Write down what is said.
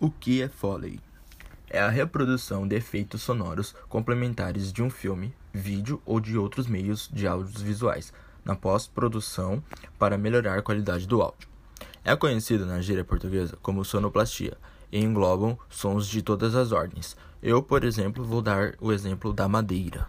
O que é Foley? É a reprodução de efeitos sonoros complementares de um filme, vídeo ou de outros meios de áudios visuais na pós-produção para melhorar a qualidade do áudio. É conhecido na gíria portuguesa como sonoplastia e englobam sons de todas as ordens. Eu, por exemplo, vou dar o exemplo da madeira.